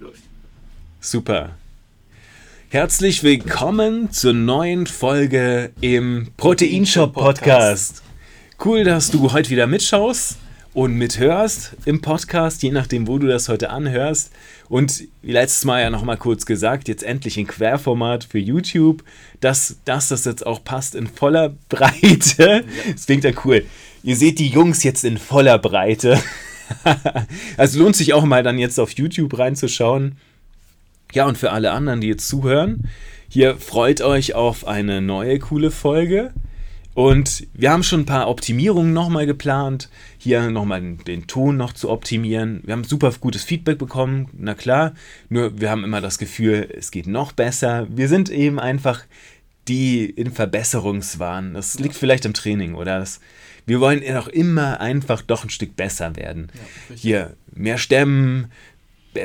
Läuft. Super. Herzlich willkommen zur neuen Folge im Proteinshop Podcast. Cool, dass du heute wieder mitschaust und mithörst im Podcast, je nachdem, wo du das heute anhörst. Und wie letztes Mal ja nochmal kurz gesagt, jetzt endlich in Querformat für YouTube, dass, dass das jetzt auch passt in voller Breite. Das klingt ja cool. Ihr seht die Jungs jetzt in voller Breite. also lohnt sich auch mal dann jetzt auf YouTube reinzuschauen. Ja, und für alle anderen, die jetzt zuhören, hier freut euch auf eine neue coole Folge. Und wir haben schon ein paar Optimierungen nochmal geplant, hier nochmal den Ton noch zu optimieren. Wir haben super gutes Feedback bekommen, na klar, nur wir haben immer das Gefühl, es geht noch besser. Wir sind eben einfach die in Verbesserungswahn. Das liegt vielleicht im Training oder das, wir wollen auch immer einfach doch ein Stück besser werden. Ja, hier mehr Stemmen,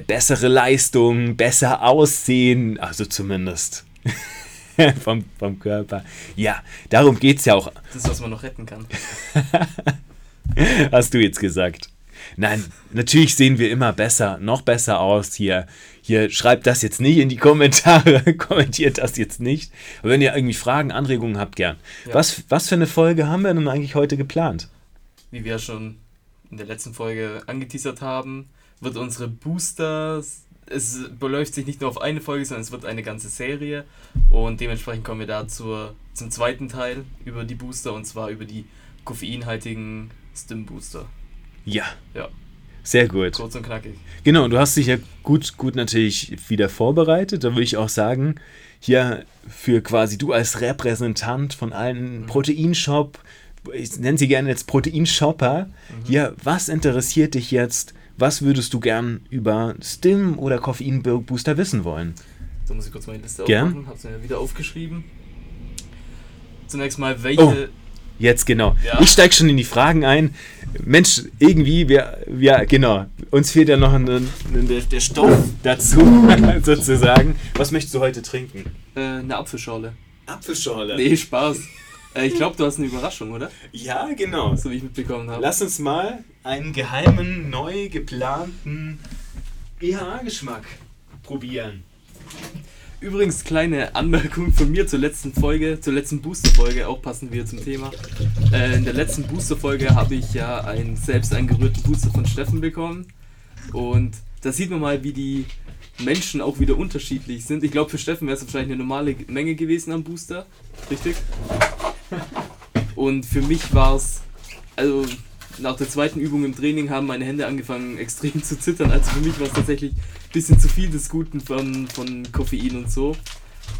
bessere Leistung, besser aussehen, also zumindest. vom, vom Körper. Ja, darum geht es ja auch. Das ist, was man noch retten kann. Hast du jetzt gesagt. Nein, natürlich sehen wir immer besser, noch besser aus hier. Hier schreibt das jetzt nicht in die Kommentare, kommentiert das jetzt nicht. Aber wenn ihr irgendwie Fragen, Anregungen habt, gern. Ja. Was, was für eine Folge haben wir denn eigentlich heute geplant? Wie wir schon in der letzten Folge angeteasert haben, wird unsere Booster es beläuft sich nicht nur auf eine Folge, sondern es wird eine ganze Serie. Und dementsprechend kommen wir da zur, zum zweiten Teil über die Booster und zwar über die koffeinhaltigen Stim-Booster. Ja. Ja. Sehr gut. Kurz und knackig. Genau, du hast dich ja gut, gut natürlich wieder vorbereitet. Da würde ich auch sagen, hier für quasi du als Repräsentant von allen mhm. Proteinshop, ich nenne sie gerne jetzt Proteinshopper, mhm. hier, was interessiert dich jetzt was würdest du gern über Stim oder Koffeinbooster wissen wollen? Da muss ich kurz meine Liste gern? aufmachen, hab's mir wieder aufgeschrieben. Zunächst mal, welche. Oh, jetzt genau. Ja. Ich steige schon in die Fragen ein. Mensch, irgendwie, wir, ja, genau. Uns fehlt ja noch ein, ein, der, der Stoff dazu, sozusagen. Was möchtest du heute trinken? Äh, eine Apfelschorle. Apfelschorle? Nee, Spaß. Äh, ich glaube, du hast eine Überraschung, oder? Ja, genau. So wie ich mitbekommen habe. Lass uns mal einen geheimen, neu geplanten EHA-Geschmack probieren. Übrigens, kleine Anmerkung von mir zur letzten Folge, zur letzten Booster-Folge, auch passend wieder zum Thema. Äh, in der letzten Booster-Folge habe ich ja einen selbst eingerührten Booster von Steffen bekommen. Und da sieht man mal, wie die Menschen auch wieder unterschiedlich sind. Ich glaube, für Steffen wäre es wahrscheinlich eine normale Menge gewesen am Booster. Richtig? Und für mich war es, also nach der zweiten Übung im Training haben meine Hände angefangen extrem zu zittern. Also für mich war es tatsächlich ein bisschen zu viel des Guten von, von Koffein und so.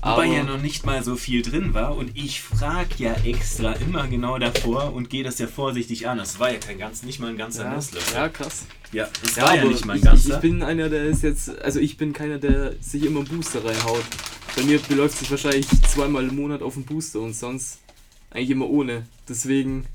Aber Wobei ja noch nicht mal so viel drin war und ich frage ja extra immer genau davor und gehe das ja vorsichtig an. Das war ja kein ganz, nicht mal ein ganzer ja, Nestlöffel. Ja, krass. Ja, das ja, war ja nicht mal ein ganzer. Ich, ich bin einer, der ist jetzt, also ich bin keiner, der sich immer einen Booster reinhaut. Bei mir beläuft sich wahrscheinlich zweimal im Monat auf den Booster und sonst eigentlich immer ohne. Deswegen.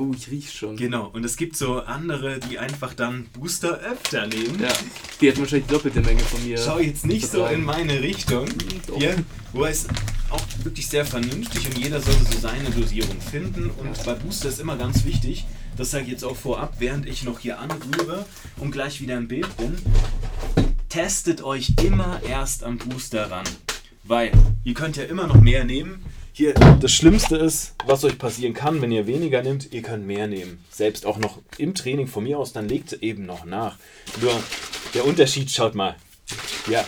Oh, ich riech schon. Genau, und es gibt so andere, die einfach dann Booster öfter nehmen. Ja, die hat wahrscheinlich doppelte Menge von mir. Schau jetzt nicht so in meine Richtung. Doch. Hier, wo es auch wirklich sehr vernünftig und jeder sollte so seine Dosierung finden. Und ja. bei Booster ist immer ganz wichtig, das sage ich jetzt auch vorab, während ich noch hier anrühre und gleich wieder im Bild bin. Testet euch immer erst am Booster ran. Weil ihr könnt ja immer noch mehr nehmen. Hier, das Schlimmste ist, was euch passieren kann, wenn ihr weniger nehmt, ihr könnt mehr nehmen. Selbst auch noch im Training von mir aus, dann legt eben noch nach. Nur der Unterschied, schaut mal. Ja,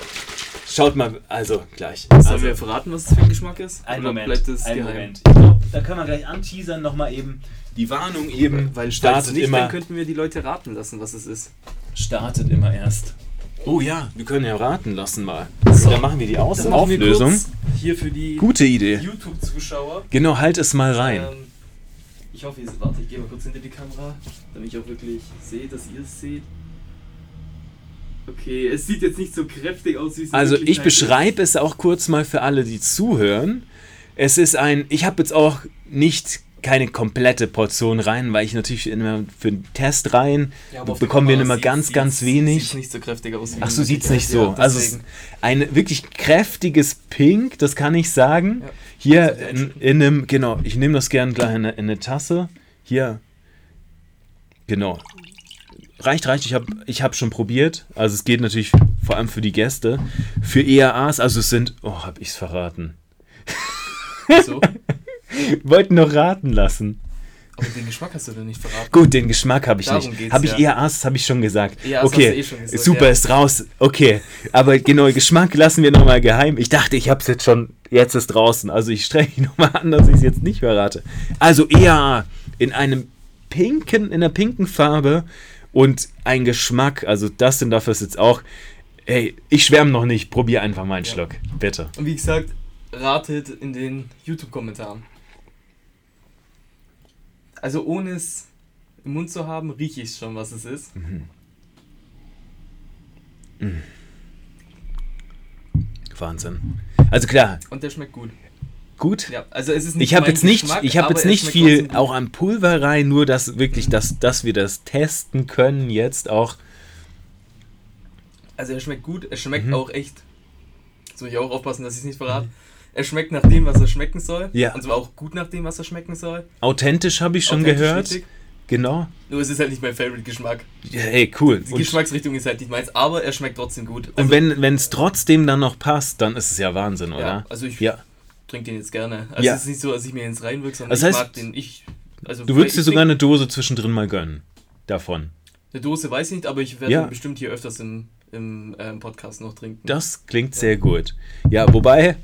schaut mal, also gleich. Sollen also, wir verraten, was das für ein Geschmack ist? Ein Moment, bleibt es ein geheim? Moment. Ich glaub, da können wir gleich anteasern, nochmal eben die Warnung eben. Weil startet nicht, immer. Dann könnten wir die Leute raten lassen, was es ist. Startet immer erst. Oh ja, wir können ja raten lassen mal. So. Dann machen wir die Aus Dann Auflösung. Hier für die Gute Idee. YouTube-Zuschauer. Genau, halt es mal rein. Ähm, ich hoffe, ihr seht, warte, ich gehe mal kurz hinter die Kamera, damit ich auch wirklich sehe, dass ihr es seht. Okay, es sieht jetzt nicht so kräftig aus, wie es Also ich beschreibe es auch kurz mal für alle, die zuhören. Es ist ein, ich habe jetzt auch nicht keine komplette Portion rein, weil ich natürlich immer für den Test rein ja, bekommen wir immer ganz, ganz wenig. Sieht nicht so kräftig aus. Ach so, sieht es nicht so. Ja, also ein wirklich kräftiges Pink, das kann ich sagen. Ja. Hier in, in, einem, genau, ich nehme das gerne gleich in eine, in eine Tasse. Hier, genau. reicht, reicht. Ich habe ich hab schon probiert. Also es geht natürlich vor allem für die Gäste. Für EAAs, also es sind, oh, hab ich's verraten. So. Wollten noch raten lassen. Aber den Geschmack hast du doch nicht verraten. Gut, den Geschmack habe ich Darum nicht. Habe ich ja. EAAs, habe ich schon gesagt. Hast okay, du eh schon gesagt, super, ja. ist raus. Okay, aber genau, Geschmack lassen wir nochmal geheim. Ich dachte, ich habe es jetzt schon, jetzt ist draußen. Also ich strenge mich nochmal an, dass ich es jetzt nicht verrate. Also EAA in einem pinken, in einer pinken Farbe und ein Geschmack, also das sind dafür ist jetzt auch, ey, ich schwärme noch nicht, probier einfach mal einen Ja. Schluck, bitte. Und wie gesagt, ratet in den YouTube-Kommentaren. Also ohne es im Mund zu haben, rieche ich schon, was es ist. Wahnsinn. Also klar, Und der schmeckt gut. gut. Ja, also es ist nicht Ich habe jetzt nicht, Geschmack, ich habe jetzt nicht viel auch an Pulver rein, nur dass wirklich, Mhm. dass, dass wir das testen können jetzt auch. Also er schmeckt gut, er schmeckt Mhm. auch echt. Jetzt muss ich auch aufpassen, dass ich es nicht verrate. Er schmeckt nach dem, was er schmecken soll. Ja. Und zwar auch gut nach dem, was er schmecken soll. Authentisch habe ich schon Authentisch gehört. richtig. Genau. Nur es ist halt nicht mein Favorite-Geschmack. Ja, Hey, cool. Die Und, Geschmacksrichtung ist halt nicht meins, aber er schmeckt trotzdem gut. und wenn es trotzdem dann noch passt, dann ist es ja Wahnsinn, ja, oder? also ich Ja. trinke den jetzt gerne. Also Ja. es ist nicht so, dass ich mir ins reinwirke, sondern Das ich heißt, mag den. Ich, also Du würdest dir ich sogar eine Dose zwischendrin mal gönnen. Davon. Eine Dose weiß ich nicht, aber ich werde Ja. bestimmt hier öfters im, im ähm, Podcast noch trinken. Das klingt sehr gut. Ja, wobei,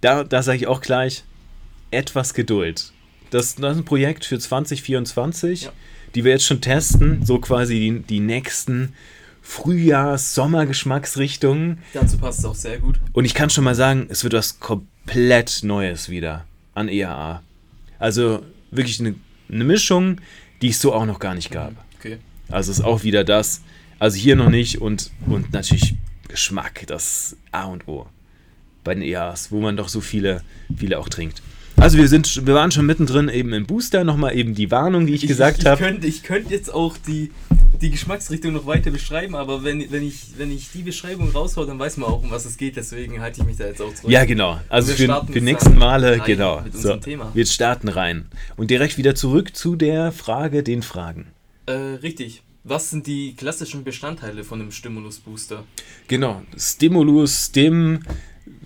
da, da sage ich auch gleich, etwas Geduld. Das, das ist ein Projekt für 2024, Ja. die wir jetzt schon testen, so quasi die, die nächsten Frühjahrs-Sommer-Geschmacksrichtungen. Dazu passt es auch sehr gut. Und ich kann schon mal sagen, es wird was komplett Neues wieder an EAA. Also wirklich eine, eine Mischung, die es so auch noch gar nicht gab. Okay. Also ist auch wieder das. Also hier noch nicht und, und natürlich Geschmack, das A und O bei den EAs, wo man doch so viele, viele auch trinkt. Also wir sind, wir waren schon mittendrin eben im Booster, nochmal eben die Warnung, die ich, gesagt ich, habe. Könnte, ich könnte jetzt auch die, die Geschmacksrichtung noch weiter beschreiben, aber wenn, wenn, ich, wenn ich die Beschreibung raushau, dann weiß man auch, um was es geht. Deswegen halte ich mich da jetzt auch zurück. Ja, genau. Also für, die nächsten Male, genau. mit So, Thema. wir starten rein. Und direkt wieder zurück zu der Frage, den Fragen. Äh, richtig. Was sind die klassischen Bestandteile von einem Stimulus-Booster? Genau. Stimulus, Stim,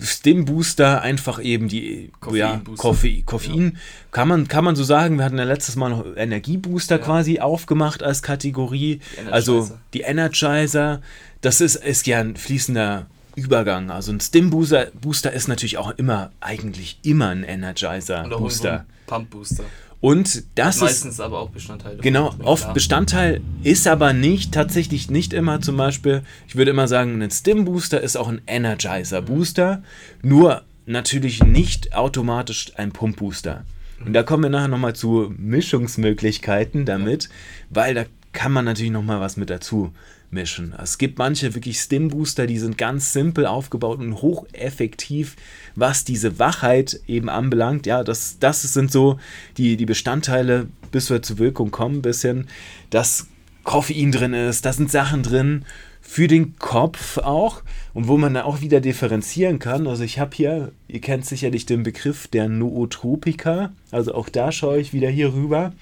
Stim-Booster, einfach eben die ja, Koffeinbooster. Koffein. Koffein. Kann, man, kann man so sagen, wir hatten ja letztes Mal noch Energiebooster Ja. quasi aufgemacht als Kategorie. Die Also Energizer. die Energizer, das ist, ist ja ein fließender Übergang. Also ein Stim-Booster Booster ist natürlich auch immer, eigentlich immer ein irgendwo Energizer-Booster. ein Pump-Booster. Und das ist Meistens aber auch Bestandteile. Genau, oft klar. Bestandteil ist aber nicht, tatsächlich nicht immer zum Beispiel, ich würde immer sagen, ein Stim-Booster ist auch ein Energizer-Booster, nur natürlich nicht automatisch ein Pump-Booster. Und da kommen wir nachher nochmal zu Mischungsmöglichkeiten damit, weil da kann man natürlich nochmal was mit dazu mischen. Es gibt manche wirklich Stim-Booster, die sind ganz simpel aufgebaut und hocheffektiv, was diese Wachheit eben anbelangt. Ja, das, das sind so die, die Bestandteile, bis wir zur Wirkung kommen, ein bisschen, dass Koffein drin ist, da sind Sachen drin für den Kopf auch und wo man da auch wieder differenzieren kann. Also ich habe hier, ihr kennt sicherlich den Begriff der Nootropika, also auch da schaue ich wieder hier rüber.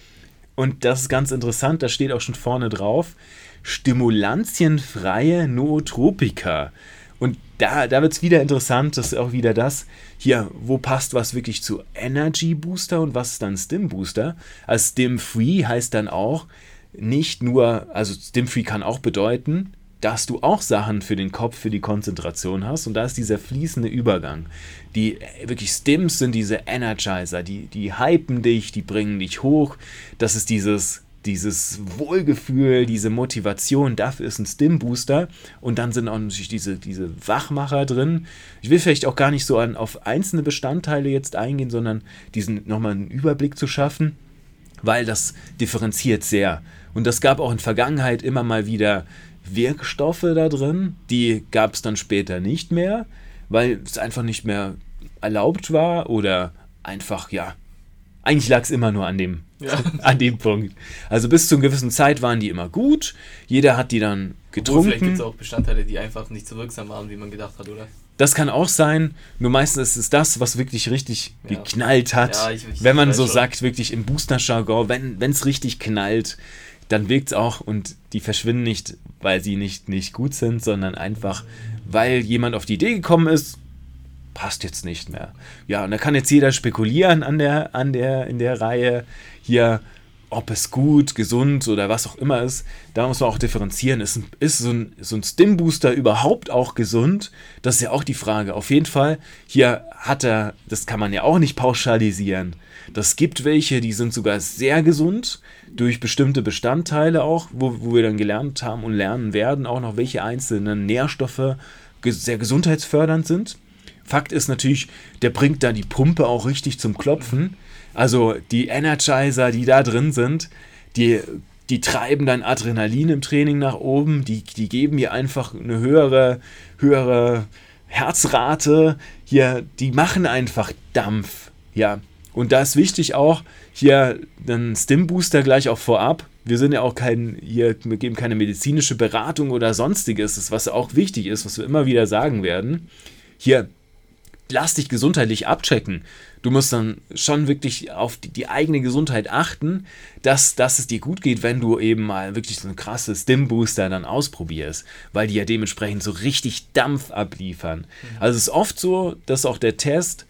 Und das ist ganz interessant, da steht auch schon vorne drauf, stimulantienfreie Nootropika. Und da, da wird es wieder interessant, das ist auch wieder das, hier, wo passt was wirklich zu Energy Booster und was ist dann Stim Booster? Also Stim Free heißt dann auch nicht nur, also Stim Free kann auch bedeuten, dass du auch Sachen für den Kopf, für die Konzentration hast. Und da ist dieser fließende Übergang. Die wirklich Stims sind diese Energizer, die, die hypen dich, die bringen dich hoch. Das ist dieses, dieses Wohlgefühl, diese Motivation. Dafür ist ein Stim-Booster. Und dann sind auch natürlich diese, diese Wachmacher drin. Ich will vielleicht auch gar nicht so an, auf einzelne Bestandteile jetzt eingehen, sondern diesen nochmal einen Überblick zu schaffen weil das differenziert sehr. Und das gab auch in Vergangenheit immer mal wieder Wirkstoffe da drin, die gab es dann später nicht mehr, weil es einfach nicht mehr erlaubt war oder einfach, ja, eigentlich lag es immer nur an dem, Ja. an dem Punkt. Also bis zu einer gewissen Zeit waren die immer gut, jeder hat die dann Obwohl, vielleicht gibt es getrunken. auch Bestandteile, die einfach nicht so wirksam waren, wie man gedacht hat, oder? Das kann auch sein, nur meistens ist es das, was wirklich richtig Ja. geknallt hat. Ja, ich- ich wenn man so schon. sagt, wirklich im Booster-Jargon, wenn es richtig knallt, dann wirkt es auch und die verschwinden nicht, weil sie nicht, nicht gut sind, sondern einfach, weil jemand auf die Idee gekommen ist, passt jetzt nicht mehr. Ja, und da kann jetzt jeder spekulieren an der, an der, in der Reihe hier, ob es gut, gesund oder was auch immer ist. Da muss man auch differenzieren. Ist, ist so ein, so ein Stim-Booster überhaupt auch gesund? Das ist ja auch die Frage. Auf jeden Fall, hier hat er, das kann man ja auch nicht pauschalisieren. Das gibt welche, die sind sogar sehr gesund, durch bestimmte Bestandteile auch, wo, wo wir dann gelernt haben und lernen werden, auch noch welche einzelnen Nährstoffe sehr gesundheitsfördernd sind. Fakt ist natürlich, der bringt da die Pumpe auch richtig zum Klopfen. Also die Energizer, die da drin sind, die, die treiben dein Adrenalin im Training nach oben, die, die geben dir einfach eine höhere, höhere Herzrate. Hier, die machen einfach Dampf. Ja. Und da ist wichtig auch, hier einen Stim-Booster gleich auch vorab. Wir sind ja auch kein, hier, wir geben keine medizinische Beratung oder sonstiges, was auch wichtig ist, was wir immer wieder sagen werden. Hier, lass dich gesundheitlich abchecken. Du musst dann schon wirklich auf die, die, eigene Gesundheit achten, dass, dass es dir gut geht, wenn du eben mal wirklich so ein krasses Stim-Booster dann ausprobierst, weil die ja dementsprechend so richtig Dampf abliefern. Mhm. Also es ist oft so, dass auch der Test,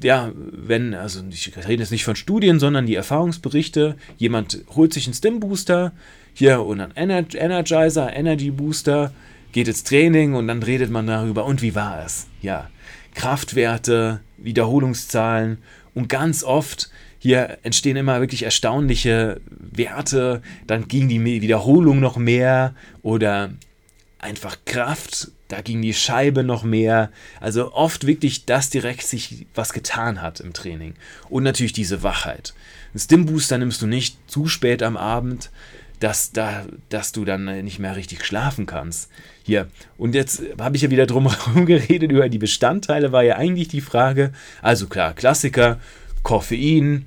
ja, wenn, also ich rede jetzt nicht von Studien, sondern die Erfahrungsberichte, jemand holt sich einen Stim-Booster, hier und einen Energizer, Energy Booster, geht ins Training und dann redet man darüber, und wie war es? Ja, Kraftwerte, Wiederholungszahlen und ganz oft hier entstehen immer wirklich erstaunliche Werte, dann ging die Wiederholung noch mehr oder einfach Kraft, da ging die Scheibe noch mehr. Also oft wirklich, dass direkt sich was getan hat im Training. Und natürlich diese Wachheit. Ein Stim-Booster nimmst du nicht zu spät am Abend, dass, da, dass du dann nicht mehr richtig schlafen kannst. Hier, und jetzt habe ich ja wieder drum herum geredet über die Bestandteile, war ja eigentlich die Frage, also klar, Klassiker, Koffein,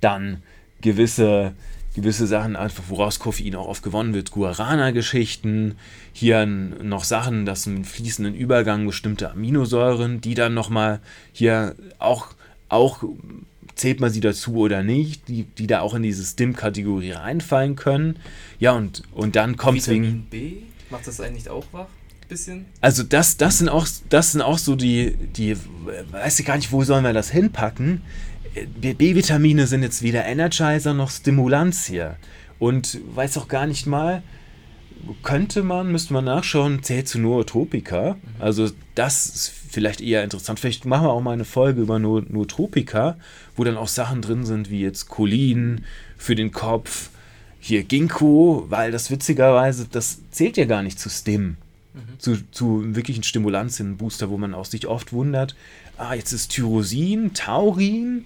dann gewisse, gewisse Sachen, einfach woraus Koffein auch oft gewonnen wird, Guarana-Geschichten, hier noch Sachen, dass im fließenden Übergang bestimmte Aminosäuren, die dann nochmal hier auch, auch zählt man sie dazu oder nicht, die, die da auch in diese Stim-Kategorie reinfallen können. Ja, und, und dann kommt es wegen. B? Macht das eigentlich auch wach? Bisschen? Also das, das sind auch, das sind auch so die, die, weiß ich gar nicht, wo sollen wir das hinpacken? B-Vitamine sind jetzt weder Energizer noch Stimulanz hier. Und weiß auch gar nicht mal, könnte man, müsste man nachschauen, zählt zu Nootropika. Mhm. Also das ist vielleicht eher interessant. Vielleicht machen wir auch mal eine Folge über Nootropika, wo dann auch Sachen drin sind wie jetzt Cholin für den Kopf, hier Ginkgo, weil das witzigerweise, das zählt ja gar nicht zu Stim. Mhm. Zu, zu wirklichen Stimulantien, Booster, wo man auch sich oft wundert, ah, jetzt ist Tyrosin, Taurin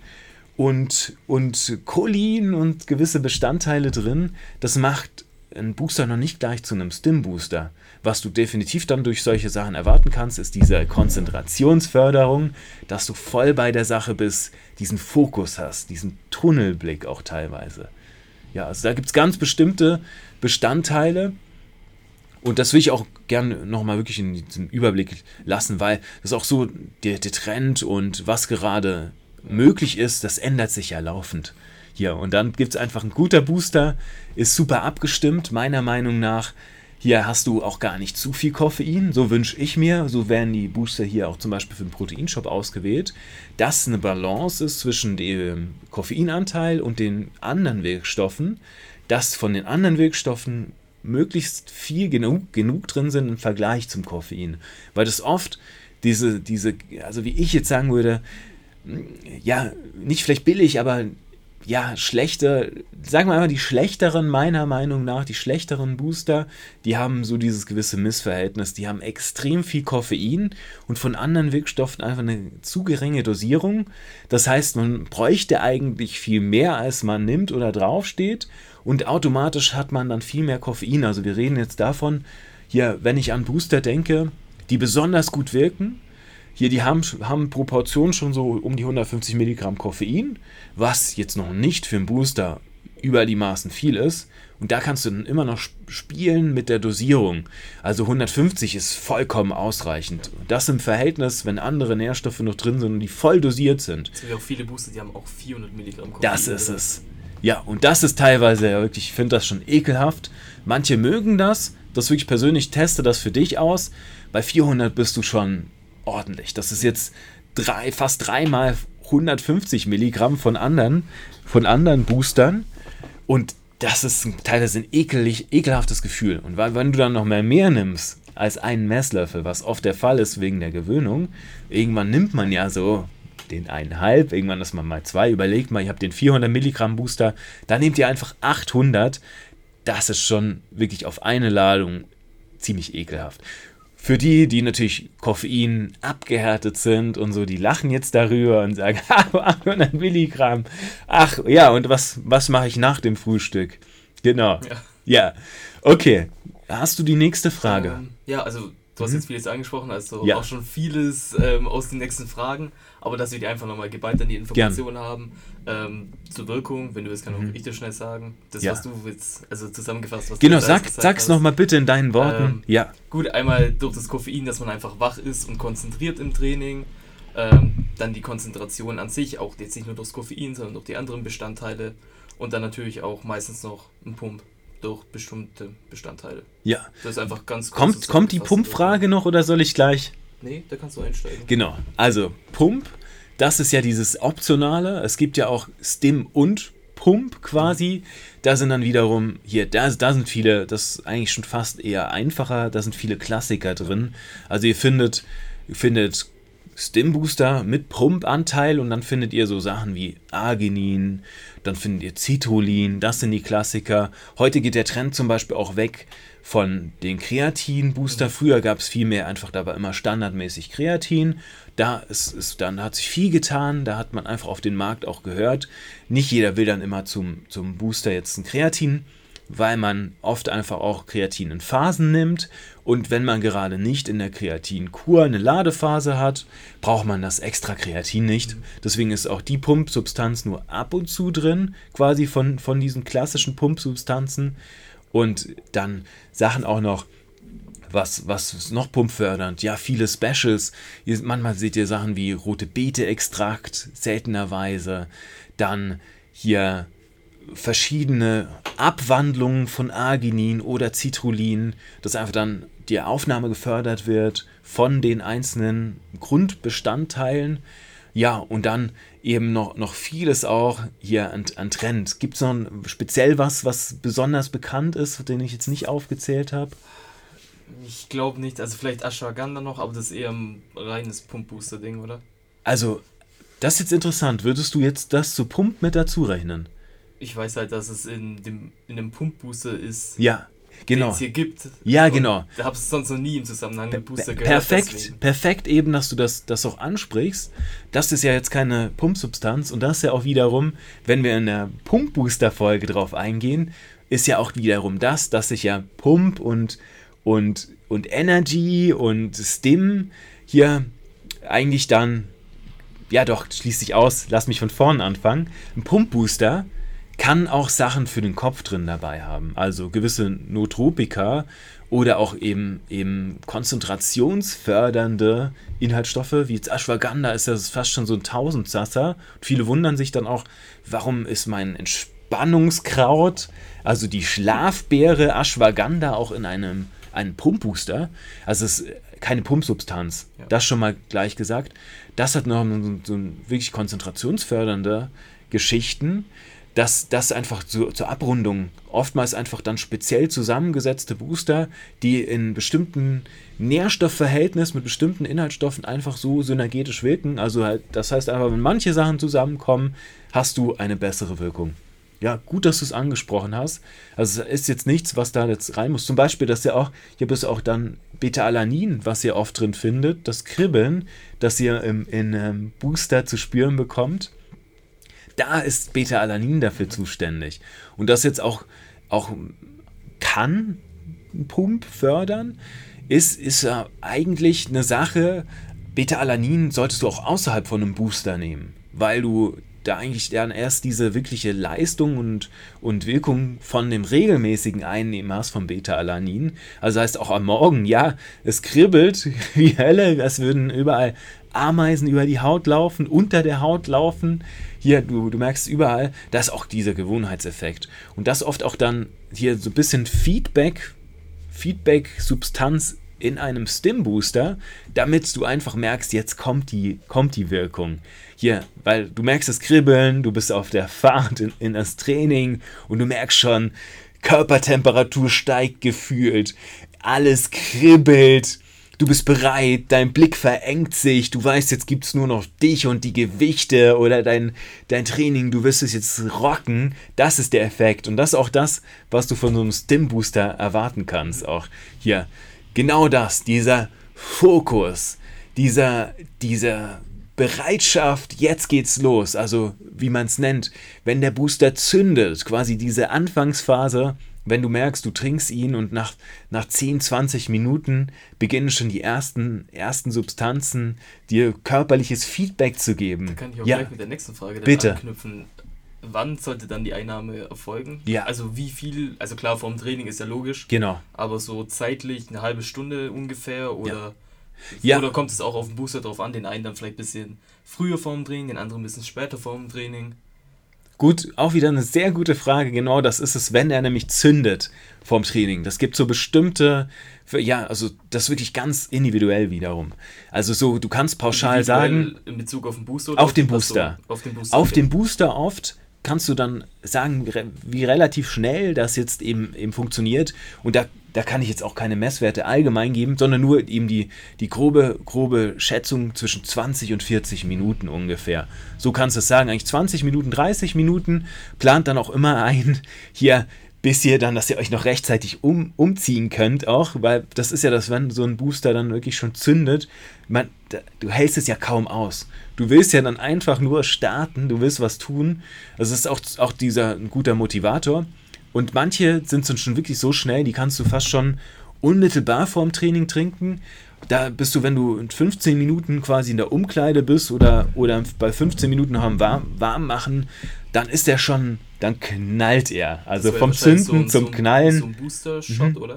und, und Cholin und gewisse Bestandteile drin. Das macht ein Booster noch nicht gleich zu einem Stim-Booster. Was du definitiv dann durch solche Sachen erwarten kannst, ist diese Konzentrationsförderung, dass du voll bei der Sache bist, diesen Fokus hast, diesen Tunnelblick auch teilweise. Ja, also da gibt es ganz bestimmte Bestandteile. Und das will ich auch gerne nochmal wirklich in diesem Überblick lassen, weil das auch so der, der Trend und was gerade möglich ist, das ändert sich ja laufend hier. Und dann gibt es einfach ein guter Booster, ist super abgestimmt, meiner Meinung nach. Hier hast du auch gar nicht zu viel Koffein, so wünsche ich mir. So werden die Booster hier auch zum Beispiel für den Proteinshop ausgewählt, dass eine Balance ist zwischen dem Koffeinanteil und den anderen Wirkstoffen, dass von den anderen Wirkstoffen möglichst viel genug, genug drin sind im Vergleich zum Koffein. Weil das oft diese, diese, also wie ich jetzt sagen würde, ja, nicht vielleicht billig, aber ja, schlechte, sagen wir einmal, die schlechteren, meiner Meinung nach, die schlechteren Booster, die haben so dieses gewisse Missverhältnis. Die haben extrem viel Koffein und von anderen Wirkstoffen einfach eine zu geringe Dosierung. Das heißt, man bräuchte eigentlich viel mehr, als man nimmt oder draufsteht. Und automatisch hat man dann viel mehr Koffein. Also wir reden jetzt davon, hier, wenn ich an Booster denke, die besonders gut wirken, hier, die haben, haben Proportionen schon so um die 150 Milligramm Koffein, was jetzt noch nicht für einen Booster über die Maßen viel ist. Und da kannst du dann immer noch spielen mit der Dosierung. Also 150 ist vollkommen ausreichend. Das im Verhältnis, wenn andere Nährstoffe noch drin sind und die voll dosiert sind. Es gibt auch viele Booster, die haben auch 400 Milligramm Koffein. Das ist es. Ja, und das ist teilweise ja wirklich, ich finde das schon ekelhaft. Manche mögen das, das wirklich persönlich, teste das für dich aus. Bei 400 bist du schon ordentlich. Das ist jetzt drei, fast dreimal 150 Milligramm von anderen, von anderen Boostern. Und das ist teilweise ein ekelig, ekelhaftes Gefühl. Und wenn du dann noch mehr mehr nimmst als einen Messlöffel, was oft der Fall ist wegen der Gewöhnung, irgendwann nimmt man ja so den eineinhalb, irgendwann ist man mal zwei, überlegt mal, ich habe den 400 Milligramm Booster, dann nehmt ihr einfach 800. Das ist schon wirklich auf eine Ladung ziemlich ekelhaft. Für die, die natürlich Koffein abgehärtet sind und so, die lachen jetzt darüber und sagen, 800 Milligramm. Ach ja, und was, was mache ich nach dem Frühstück? Genau. Ja. ja. Okay. Hast du die nächste Frage? Ähm, ja, also Du hast mhm. jetzt vieles angesprochen, also ja. auch schon vieles ähm, aus den nächsten Fragen, aber dass wir die einfach nochmal geballt an die Informationen Gern. haben. Ähm, zur Wirkung, wenn du willst, kann mhm. auch ich dir schnell sagen. Das, ja. was du jetzt, also zusammengefasst, was genau, du sag, sag's nochmal bitte in deinen Worten. Ähm, ja. Gut, einmal durch das Koffein, dass man einfach wach ist und konzentriert im Training. Ähm, dann die Konzentration an sich, auch jetzt nicht nur durchs Koffein, sondern durch die anderen Bestandteile. Und dann natürlich auch meistens noch ein Pump durch bestimmte Bestandteile. Ja. Das ist einfach ganz Kommt, kommt die Pumpfrage noch oder soll ich gleich? Nee, da kannst du einsteigen. Genau. Also, Pump, das ist ja dieses Optionale. Es gibt ja auch Stim und Pump quasi. Da sind dann wiederum, hier, da, da sind viele, das ist eigentlich schon fast eher einfacher, da sind viele Klassiker drin. Also ihr findet, ihr findet Stim Booster mit Pumpanteil und dann findet ihr so Sachen wie Arginin, dann findet ihr Citrullin, das sind die Klassiker. Heute geht der Trend zum Beispiel auch weg von den Kreatin-Booster. Früher gab es viel mehr, einfach da war immer standardmäßig Kreatin. Da ist, ist, dann hat sich viel getan, da hat man einfach auf den Markt auch gehört. Nicht jeder will dann immer zum, zum Booster jetzt ein Kreatin weil man oft einfach auch Kreatin in Phasen nimmt. Und wenn man gerade nicht in der Kreatinkur eine Ladephase hat, braucht man das extra Kreatin nicht. Deswegen ist auch die Pumpsubstanz nur ab und zu drin, quasi von, von diesen klassischen Pumpsubstanzen. Und dann Sachen auch noch, was, was ist noch pumpfördernd? Ja, viele Specials. Manchmal seht ihr Sachen wie rote Beete-Extrakt, seltenerweise. Dann hier verschiedene Abwandlungen von Arginin oder Citrullin, dass einfach dann die Aufnahme gefördert wird von den einzelnen Grundbestandteilen. Ja, und dann eben noch, noch vieles auch hier an, an Trend. Gibt es noch ein, speziell was, was besonders bekannt ist, den ich jetzt nicht aufgezählt habe? Ich glaube nicht. Also vielleicht Ashwagandha noch, aber das ist eher ein reines Pump-Booster-Ding, oder? Also, das ist jetzt interessant. Würdest du jetzt das zu Pump mit dazu rechnen? ich weiß halt, dass es in dem, in dem Pumpbooster ist. Ja, genau. es hier gibt. Ja, genau. Da habe es sonst noch nie im Zusammenhang mit Booster gehört. Perfekt, deswegen. perfekt eben, dass du das, das auch ansprichst. Das ist ja jetzt keine Pumpsubstanz und das ist ja auch wiederum, wenn wir in der Pumpbooster-Folge drauf eingehen, ist ja auch wiederum das, dass sich ja Pump und, und, und Energy und Stim hier eigentlich dann ja doch, schließt sich aus, lass mich von vorne anfangen. Ein Pumpbooster kann auch Sachen für den Kopf drin dabei haben. Also gewisse Notropika oder auch eben, eben konzentrationsfördernde Inhaltsstoffe, wie jetzt Ashwagandha ist das fast schon so ein Tausendsasser. viele wundern sich dann auch, warum ist mein Entspannungskraut, also die Schlafbeere Ashwagandha auch in einem, einem Pumpbooster. Also es ist keine Pumpsubstanz. Ja. Das schon mal gleich gesagt. Das hat noch so, so wirklich konzentrationsfördernde Geschichten dass das einfach zu, zur Abrundung oftmals einfach dann speziell zusammengesetzte Booster, die in bestimmten Nährstoffverhältnis mit bestimmten Inhaltsstoffen einfach so synergetisch wirken. Also halt, das heißt einfach, wenn manche Sachen zusammenkommen, hast du eine bessere Wirkung. Ja, gut, dass du es angesprochen hast. Also es ist jetzt nichts, was da jetzt rein muss. Zum Beispiel, dass ja auch, hier bist auch dann Beta-Alanin, was ihr oft drin findet, das Kribbeln, das ihr im, in ähm, Booster zu spüren bekommt da ist Beta-Alanin dafür zuständig. Und das jetzt auch, auch kann Pump fördern, ist, ist eigentlich eine Sache, Beta-Alanin solltest du auch außerhalb von einem Booster nehmen, weil du da eigentlich dann erst diese wirkliche Leistung und, und Wirkung von dem regelmäßigen Einnehmen hast von Beta-Alanin. Also heißt auch am Morgen, ja, es kribbelt wie Hölle, es würden überall Ameisen über die Haut laufen, unter der Haut laufen. Hier, du, du merkst überall, da ist auch dieser Gewohnheitseffekt. Und das oft auch dann hier so ein bisschen Feedback, Feedback-Substanz in einem Stim-Booster, damit du einfach merkst, jetzt kommt die, kommt die Wirkung. Hier, weil du merkst das Kribbeln, du bist auf der Fahrt in, in das Training und du merkst schon, Körpertemperatur steigt gefühlt, alles kribbelt, du bist bereit, dein Blick verengt sich, du weißt, jetzt gibt es nur noch dich und die Gewichte oder dein, dein Training, du wirst es jetzt rocken. Das ist der Effekt und das ist auch das, was du von so einem Stim-Booster erwarten kannst. Auch hier, genau das, dieser Fokus, dieser, dieser Bereitschaft, jetzt geht's los, also wie man es nennt, wenn der Booster zündet, quasi diese Anfangsphase, wenn du merkst, du trinkst ihn und nach, nach 10, 20 Minuten beginnen schon die ersten, ersten Substanzen dir körperliches Feedback zu geben. Da kann ich auch ja. gleich mit der nächsten Frage Bitte. anknüpfen. Wann sollte dann die Einnahme erfolgen? Ja. Also wie viel, also klar, vorm Training ist ja logisch. Genau. Aber so zeitlich eine halbe Stunde ungefähr oder... Ja. Ja. Oder kommt es auch auf den Booster drauf an, den einen dann vielleicht ein bisschen früher vorm Training, den anderen ein bisschen später vorm Training? Gut, auch wieder eine sehr gute Frage. Genau das ist es, wenn er nämlich zündet vorm Training. Das gibt so bestimmte, ja, also das wirklich ganz individuell wiederum. Also so, du kannst pauschal sagen. In Bezug auf den Booster? Auf den Booster. So, auf den Booster. Auf den Booster oft kannst du dann sagen, wie relativ schnell das jetzt eben, eben funktioniert. Und da, da kann ich jetzt auch keine Messwerte allgemein geben, sondern nur eben die, die grobe, grobe Schätzung zwischen 20 und 40 Minuten ungefähr. So kannst du es sagen, eigentlich 20 Minuten, 30 Minuten. Plant dann auch immer ein, hier bis ihr dann, dass ihr euch noch rechtzeitig um, umziehen könnt auch, weil das ist ja das, wenn so ein Booster dann wirklich schon zündet, man, du hältst es ja kaum aus. Du willst ja dann einfach nur starten, du willst was tun. Das ist auch, auch dieser ein guter Motivator. Und manche sind schon wirklich so schnell, die kannst du fast schon unmittelbar vorm Training trinken. Da bist du, wenn du in 15 Minuten quasi in der Umkleide bist oder, oder bei 15 Minuten haben warm, warm machen, dann ist er schon, dann knallt er. Also vom Zünden so ein, zum so ein, Knallen. So ein Booster-Shot, mhm. oder?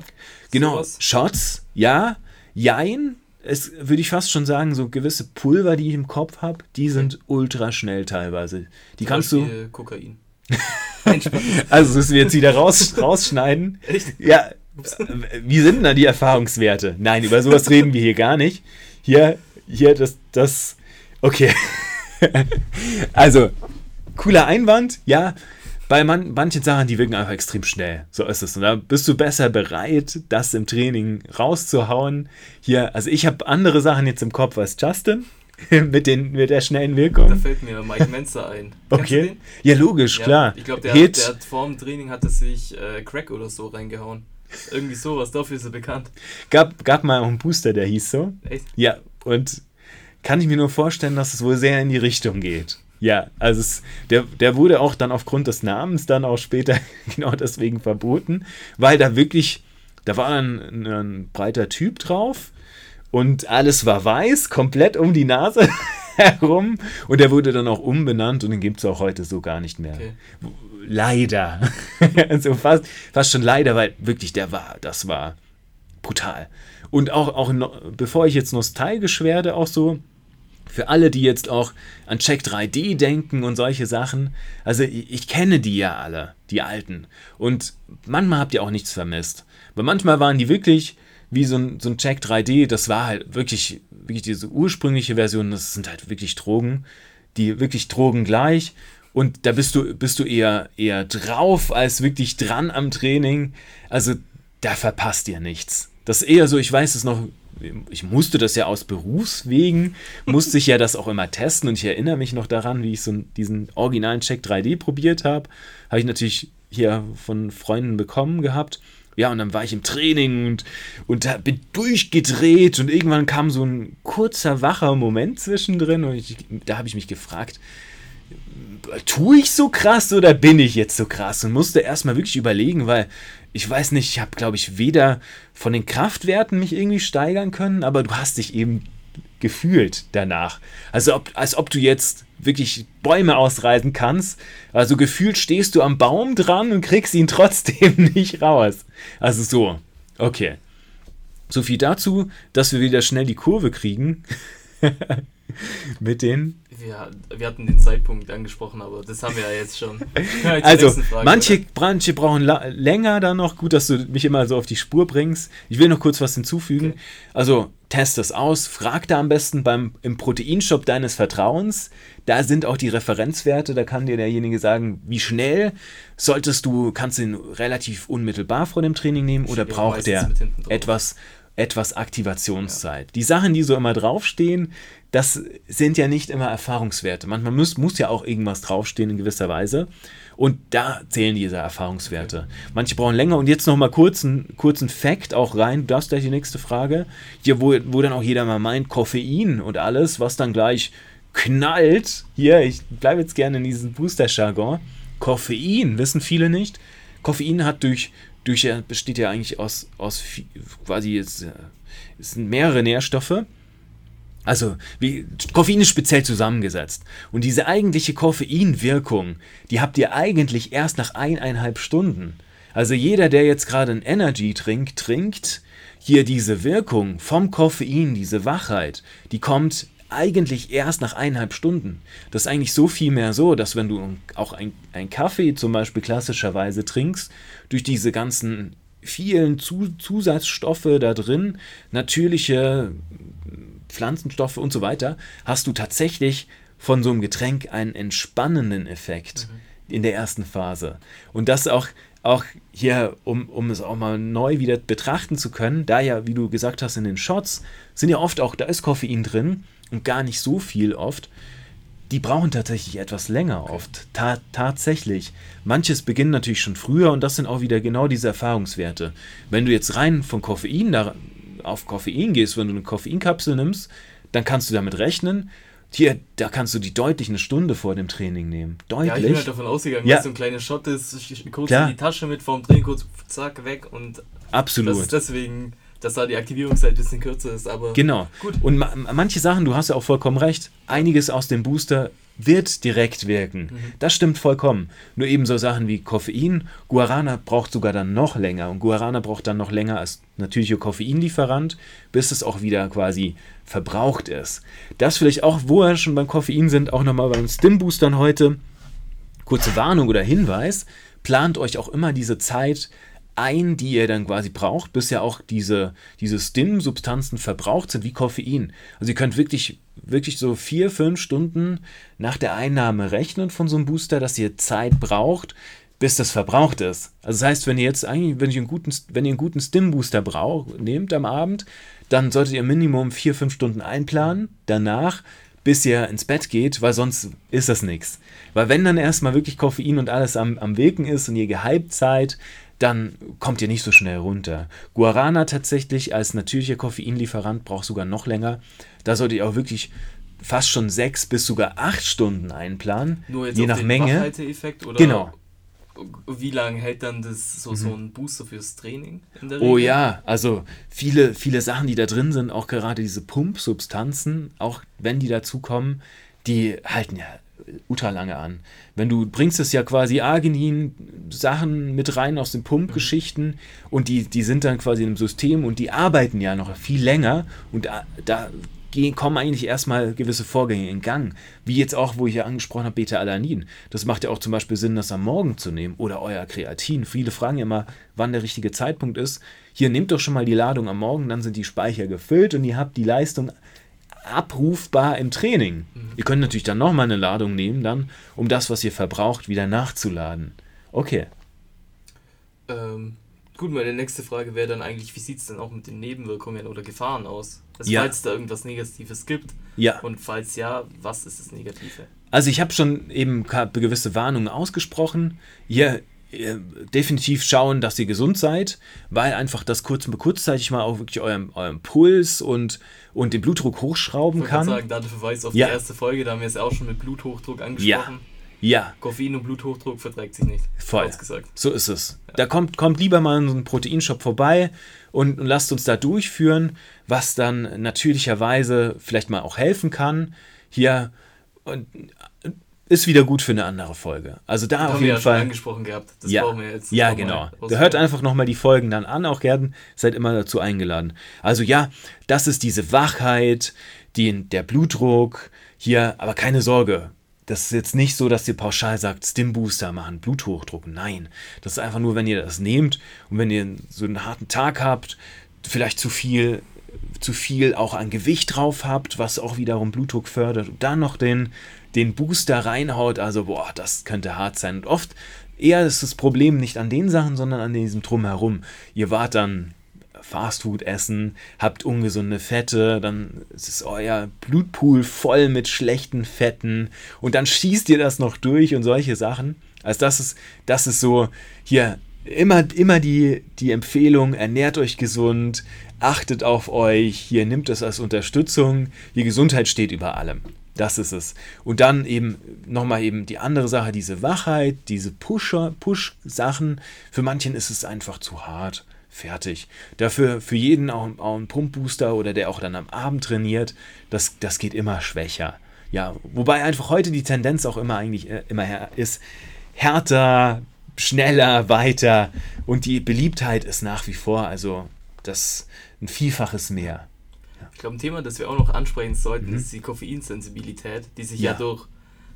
Genau, Sowas? Shots, ja, jein, es würde ich fast schon sagen, so gewisse Pulver, die ich im Kopf habe, die sind ultra schnell teilweise. Die kannst du. Kokain. also müssen wir jetzt wieder raus, rausschneiden. Echt? Ja. Wie sind da die Erfahrungswerte? Nein, über sowas reden wir hier gar nicht. Hier, hier, das, das. Okay. also, cooler Einwand, ja bei man, manchen Sachen, die wirken einfach extrem schnell. So ist es. Und da bist du besser bereit, das im Training rauszuhauen. Hier, also ich habe andere Sachen jetzt im Kopf als Justin. mit, den, mit der schnellen Wirkung. Da fällt mir Mike Menzer ein. okay. Ja, logisch, ja, klar. Ich glaube, der, der, hat vor dem Training hatte sich äh, Crack oder so reingehauen. Irgendwie sowas, dafür ist er bekannt. Gab, gab mal auch einen Booster, der hieß so. Echt? Ja, und kann ich mir nur vorstellen, dass es wohl sehr in die Richtung geht. Ja, also es, der, der wurde auch dann aufgrund des Namens dann auch später genau deswegen verboten, weil da wirklich, da war ein, ein breiter Typ drauf und alles war weiß, komplett um die Nase herum und der wurde dann auch umbenannt und den gibt es auch heute so gar nicht mehr. Okay. Leider. also fast, fast schon leider, weil wirklich der war, das war brutal. Und auch, auch bevor ich jetzt nostalgisch werde, auch so, für alle, die jetzt auch an Check 3D denken und solche Sachen, also ich, ich, kenne die ja alle, die alten. Und manchmal habt ihr auch nichts vermisst. Weil manchmal waren die wirklich wie so ein, so ein Check 3D, das war halt wirklich, wirklich diese ursprüngliche Version, das sind halt wirklich Drogen, die wirklich Drogen gleich. Und da bist du, bist du eher, eher drauf als wirklich dran am Training. Also da verpasst ihr nichts. Das ist eher so, ich weiß es noch ich musste das ja aus Berufswegen, musste ich ja das auch immer testen und ich erinnere mich noch daran, wie ich so diesen originalen Check 3D probiert habe. Habe ich natürlich hier von Freunden bekommen gehabt. Ja, und dann war ich im Training und, und bin durchgedreht und irgendwann kam so ein kurzer, wacher Moment zwischendrin und ich, da habe ich mich gefragt, tue ich so krass oder bin ich jetzt so krass? Und musste erstmal wirklich überlegen, weil ich weiß nicht, ich habe, glaube ich, weder von den Kraftwerten mich irgendwie steigern können, aber du hast dich eben gefühlt danach. Also ob, als ob du jetzt wirklich Bäume ausreißen kannst. Also gefühlt stehst du am Baum dran und kriegst ihn trotzdem nicht raus. Also so, okay. So viel dazu, dass wir wieder schnell die Kurve kriegen. mit den wir, wir hatten den Zeitpunkt angesprochen, aber das haben wir ja jetzt schon. Ja, also, Frage, manche, manche brauchen länger dann noch. Gut, dass du mich immer so auf die Spur bringst. Ich will noch kurz was hinzufügen. Okay. Also, test das aus. Frag da am besten beim, im Proteinshop deines Vertrauens. Da sind auch die Referenzwerte. Da kann dir derjenige sagen, wie schnell solltest du, kannst du ihn relativ unmittelbar vor dem Training nehmen oder braucht der etwas etwas Aktivationszeit. Ja. Die Sachen, die so immer draufstehen, das sind ja nicht immer Erfahrungswerte. Manchmal muss, muss ja auch irgendwas draufstehen in gewisser Weise. Und da zählen diese Erfahrungswerte. Manche brauchen länger. Und jetzt noch mal kurz einen kurzen Fact auch rein. Du darfst gleich die nächste Frage. Hier, wo, wo dann auch jeder mal meint, Koffein und alles, was dann gleich knallt. Hier, ich bleibe jetzt gerne in diesem Booster-Jargon. Koffein, wissen viele nicht. Koffein hat durch, durch besteht ja eigentlich aus, aus quasi, es, es sind mehrere Nährstoffe also, wie, Koffein ist speziell zusammengesetzt. Und diese eigentliche Koffeinwirkung, die habt ihr eigentlich erst nach eineinhalb Stunden. Also jeder, der jetzt gerade ein Energy Drink trinkt, hier diese Wirkung vom Koffein, diese Wachheit, die kommt eigentlich erst nach eineinhalb Stunden. Das ist eigentlich so viel mehr so, dass wenn du auch ein, ein Kaffee zum Beispiel klassischerweise trinkst, durch diese ganzen vielen Zusatzstoffe da drin, natürliche Pflanzenstoffe und so weiter, hast du tatsächlich von so einem Getränk einen entspannenden Effekt mhm. in der ersten Phase. Und das auch, auch hier, um, um es auch mal neu wieder betrachten zu können, da ja, wie du gesagt hast, in den Shots sind ja oft auch, da ist Koffein drin und gar nicht so viel oft. Die brauchen tatsächlich etwas länger oft. Ta tatsächlich. Manches beginnt natürlich schon früher und das sind auch wieder genau diese Erfahrungswerte. Wenn du jetzt rein von Koffein da auf Koffein gehst, wenn du eine Koffeinkapsel nimmst, dann kannst du damit rechnen. Hier, da kannst du die deutlich eine Stunde vor dem Training nehmen. Deutlich. Ja, ich bin halt davon ausgegangen, ja. dass so ein kleiner Shot ist, kurz Klar. in die Tasche mit vorm Training, kurz zack, weg und Absolut. Das ist deswegen, dass da die Aktivierungszeit ein bisschen kürzer ist, aber genau. gut. Und ma manche Sachen, du hast ja auch vollkommen recht, einiges aus dem Booster wird direkt wirken. Mhm. Das stimmt vollkommen. Nur eben so Sachen wie Koffein. Guarana braucht sogar dann noch länger. Und Guarana braucht dann noch länger als natürlicher Koffeinlieferant, bis es auch wieder quasi verbraucht ist. Das vielleicht auch, wo wir schon beim Koffein sind, auch nochmal beim Stim-Boostern heute. Kurze Warnung oder Hinweis. Plant euch auch immer diese Zeit ein, die ihr dann quasi braucht, bis ja auch diese, diese Stim-Substanzen verbraucht sind, wie Koffein. Also ihr könnt wirklich, wirklich so vier, fünf Stunden nach der Einnahme rechnen von so einem Booster, dass ihr Zeit braucht, bis das verbraucht ist. Also das heißt, wenn ihr jetzt eigentlich, wenn, ich einen guten, wenn ihr einen guten Stim-Booster braucht, nehmt am Abend, dann solltet ihr Minimum vier, fünf Stunden einplanen. Danach bis ihr ins Bett geht, weil sonst ist das nichts. Weil wenn dann erstmal wirklich Koffein und alles am, am Wirken ist und ihr gehypt seid, dann kommt ihr nicht so schnell runter. Guarana tatsächlich als natürlicher Koffeinlieferant braucht sogar noch länger. Da solltet ihr auch wirklich fast schon sechs bis sogar acht Stunden einplanen. Nur jetzt je nach Menge. Oder genau. Wie lange hält dann das so, mhm. so ein Booster fürs Training in der oh Regel? Oh ja, also viele, viele Sachen, die da drin sind, auch gerade diese Pumpsubstanzen, auch wenn die dazukommen, die halten ja ultra lange an. Wenn du bringst es ja quasi Arginin Sachen mit rein aus den Pumpgeschichten mhm. und die, die sind dann quasi im System und die arbeiten ja noch viel länger und da, da gehen, kommen eigentlich erstmal gewisse Vorgänge in Gang. Wie jetzt auch, wo ich ja angesprochen habe, Beta-Alanin. Das macht ja auch zum Beispiel Sinn, das am Morgen zu nehmen oder euer Kreatin. Viele fragen ja immer, wann der richtige Zeitpunkt ist. Hier nehmt doch schon mal die Ladung am Morgen, dann sind die Speicher gefüllt und ihr habt die Leistung abrufbar im Training. Mhm. Ihr könnt natürlich dann nochmal eine Ladung nehmen, dann, um das, was ihr verbraucht, wieder nachzuladen. Okay. Ähm, gut, meine nächste Frage wäre dann eigentlich, wie sieht es denn auch mit den Nebenwirkungen oder Gefahren aus? Also, ja. Falls da irgendwas Negatives gibt. Ja. Und falls ja, was ist das Negative? Also ich habe schon eben gewisse Warnungen ausgesprochen. Ihr definitiv schauen, dass ihr gesund seid, weil einfach das kurz, kurzzeitig mal auch wirklich euren, euren Puls und, und den Blutdruck hochschrauben ich kann. Ich sagen, da Verweis auf ja. die erste Folge, da haben wir es auch schon mit Bluthochdruck angesprochen. Ja. ja. Koffein und Bluthochdruck verträgt sich nicht. Voll. Gesagt. So ist es. Ja. Da kommt, kommt lieber mal in so einen Proteinshop vorbei und, und lasst uns da durchführen, was dann natürlicherweise vielleicht mal auch helfen kann. Hier und ist wieder gut für eine andere Folge. Also da Das auf haben wir jeden ja schon Fall. angesprochen gehabt. Das ja, brauchen wir jetzt. ja genau. Da hört einfach nochmal die Folgen dann an, auch gern. Seid immer dazu eingeladen. Also ja, das ist diese Wachheit, die, der Blutdruck hier, aber keine Sorge. Das ist jetzt nicht so, dass ihr pauschal sagt, Stim-Booster machen, Bluthochdruck. Nein. Das ist einfach nur, wenn ihr das nehmt und wenn ihr so einen harten Tag habt, vielleicht zu viel, zu viel auch an Gewicht drauf habt, was auch wiederum Blutdruck fördert und dann noch den, den Booster reinhaut, also boah, das könnte hart sein. Und oft eher ist das Problem nicht an den Sachen, sondern an diesem Drumherum. Ihr wart dann Fastfood essen, habt ungesunde Fette, dann ist euer Blutpool voll mit schlechten Fetten und dann schießt ihr das noch durch und solche Sachen. Also das ist, das ist so hier immer, immer die, die Empfehlung, ernährt euch gesund, achtet auf euch, hier nimmt es als Unterstützung, die Gesundheit steht über allem. Das ist es. Und dann eben nochmal eben die andere Sache, diese Wachheit, diese Pusher, Push-Sachen. Für manchen ist es einfach zu hart. Fertig. Dafür für jeden auch, auch ein Pumpbooster oder der auch dann am Abend trainiert, das, das geht immer schwächer. Ja, wobei einfach heute die Tendenz auch immer eigentlich äh, immer ist, härter, schneller, weiter und die Beliebtheit ist nach wie vor, also das ein Vielfaches mehr. Ich glaube, ein Thema, das wir auch noch ansprechen sollten, ist die Koffeinsensibilität, die sich ja. Mhm. Ja. durch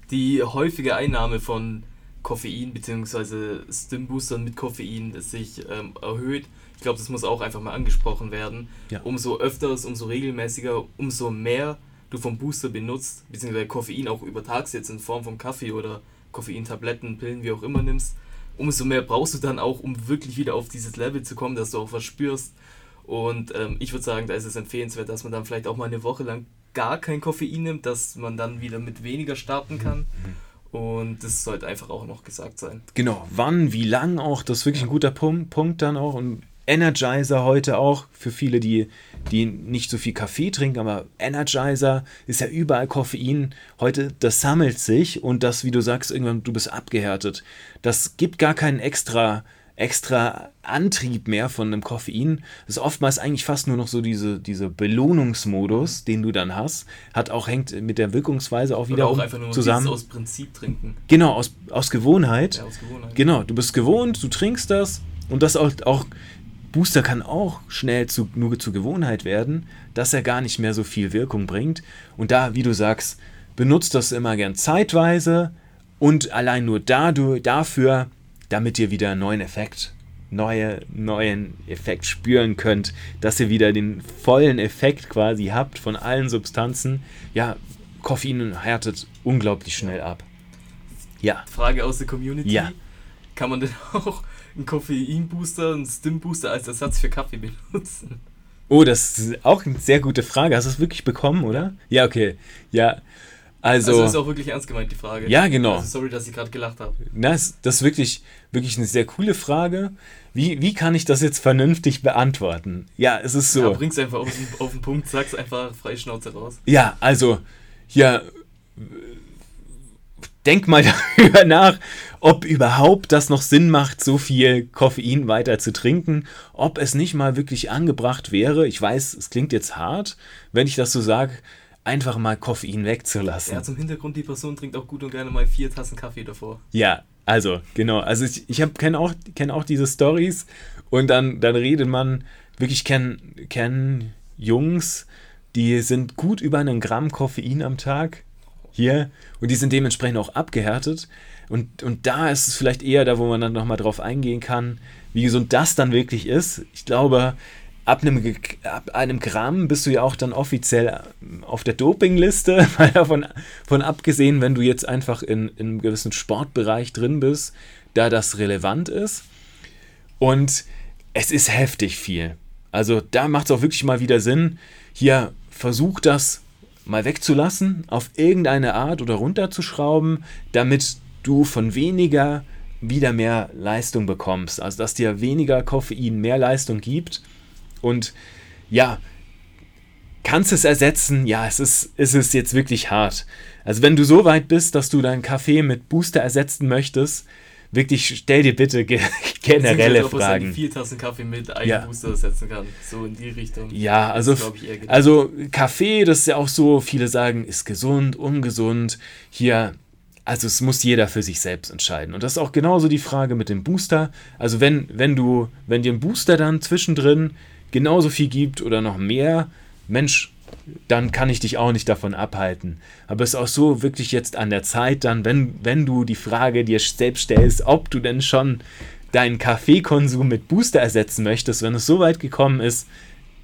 die häufige Einnahme von Koffein bzw. Stimboostern mit Koffein das sich ähm, erhöht. Ich glaube, das muss auch einfach mal angesprochen werden. Ja. Umso öfters, umso regelmäßiger, umso mehr du vom Booster benutzt, beziehungsweise Koffein auch übertags jetzt in Form von Kaffee oder Koffeintabletten, Pillen, wie auch immer nimmst, umso mehr brauchst du dann auch, um wirklich wieder auf dieses Level zu kommen, dass du auch was spürst. Und ähm, ich würde sagen, da ist es empfehlenswert, dass man dann vielleicht auch mal eine Woche lang gar kein Koffein nimmt, dass man dann wieder mit weniger starten kann. Und das sollte einfach auch noch gesagt sein. Genau, wann, wie lang auch, das ist wirklich ein guter Punkt, Punkt dann auch. Und Energizer heute auch, für viele, die, die nicht so viel Kaffee trinken, aber Energizer ist ja überall Koffein. Heute, das sammelt sich und das, wie du sagst, irgendwann, du bist abgehärtet. Das gibt gar keinen extra, extra Antrieb mehr von einem Koffein. Das ist oftmals eigentlich fast nur noch so diese, diese Belohnungsmodus, den du dann hast. Hat auch, hängt mit der Wirkungsweise auch Oder wieder auch einfach nur zusammen. aus Prinzip trinken. Genau, aus, aus Gewohnheit. Ja, aus Gewohnheit. Genau, du bist gewohnt, du trinkst das und das auch, auch Booster kann auch schnell zu, nur zu Gewohnheit werden, dass er gar nicht mehr so viel Wirkung bringt. Und da, wie du sagst, benutzt das immer gern zeitweise und allein nur dadurch, dafür, damit ihr wieder einen neuen Effekt, neue, neuen Effekt spüren könnt, dass ihr wieder den vollen Effekt quasi habt von allen Substanzen. Ja, Koffein härtet unglaublich schnell ab. Ja. Frage aus der Community. Ja. Kann man denn auch einen Koffeinbooster, einen Stimbooster als Ersatz für Kaffee benutzen? Oh, das ist auch eine sehr gute Frage. Hast du es wirklich bekommen, oder? Ja, okay. Ja. Also, Also, ist auch wirklich ernst gemeint, die Frage. Ja, genau. Also sorry, dass ich gerade gelacht habe. das, das ist wirklich, wirklich eine sehr coole Frage. Wie, wie kann ich das jetzt vernünftig beantworten? Ja, es ist Ja, so. bring's einfach auf den, auf den Punkt, sag's einfach frei Schnauze raus. Ja, also, ja, denk mal darüber nach, ob überhaupt das noch Sinn macht, so viel Koffein weiter zu trinken, ob es nicht mal wirklich angebracht wäre, ich weiß, es klingt jetzt hart, wenn ich das so sage, einfach mal Koffein wegzulassen. Ja, zum Hintergrund, die Person trinkt auch gut und gerne mal vier Tassen Kaffee davor. Ja, also, genau. Also ich, ich kenne auch, kenn auch diese Stories und dann, dann redet man, wirklich kennen kenn Jungs, die sind gut über einen Gramm Koffein am Tag hier und die sind dementsprechend auch abgehärtet. Und, und da ist es vielleicht eher da, wo man dann nochmal drauf eingehen kann, wie gesund das dann wirklich ist. Ich glaube, ab einem, ab einem Gramm bist du ja auch dann offiziell auf der Dopingliste, mal davon von abgesehen, wenn du jetzt einfach in, in einem gewissen Sportbereich drin bist, da das relevant ist. Und es ist heftig viel. Also da macht es auch wirklich mal wieder Sinn, hier versuch das mal wegzulassen, auf irgendeine Art oder runterzuschrauben, damit du von weniger wieder mehr Leistung bekommst. Also dass dir weniger Koffein mehr Leistung gibt. Und ja, kannst es ersetzen? Ja, es ist, es ist jetzt wirklich hart. Also wenn du so weit bist, dass du deinen Kaffee mit Booster ersetzen möchtest, wirklich stell dir bitte ge generelle ob er seine Fragen. vier Tassen Kaffee mit einem Ja. Booster setzen kann. So in die Richtung. Ja, also, ich also Kaffee, das ist ja auch so, viele sagen, ist gesund, ungesund. Hier also es muss jeder für sich selbst entscheiden. Und das ist auch genauso die Frage mit dem Booster. Also wenn, wenn du, wenn dir ein Booster dann zwischendrin genauso viel gibt oder noch mehr, Mensch, dann kann ich dich auch nicht davon abhalten. Aber es ist auch so wirklich jetzt an der Zeit dann, wenn, wenn du die Frage dir selbst stellst, ob du denn schon deinen Kaffeekonsum mit Booster ersetzen möchtest, wenn es so weit gekommen ist,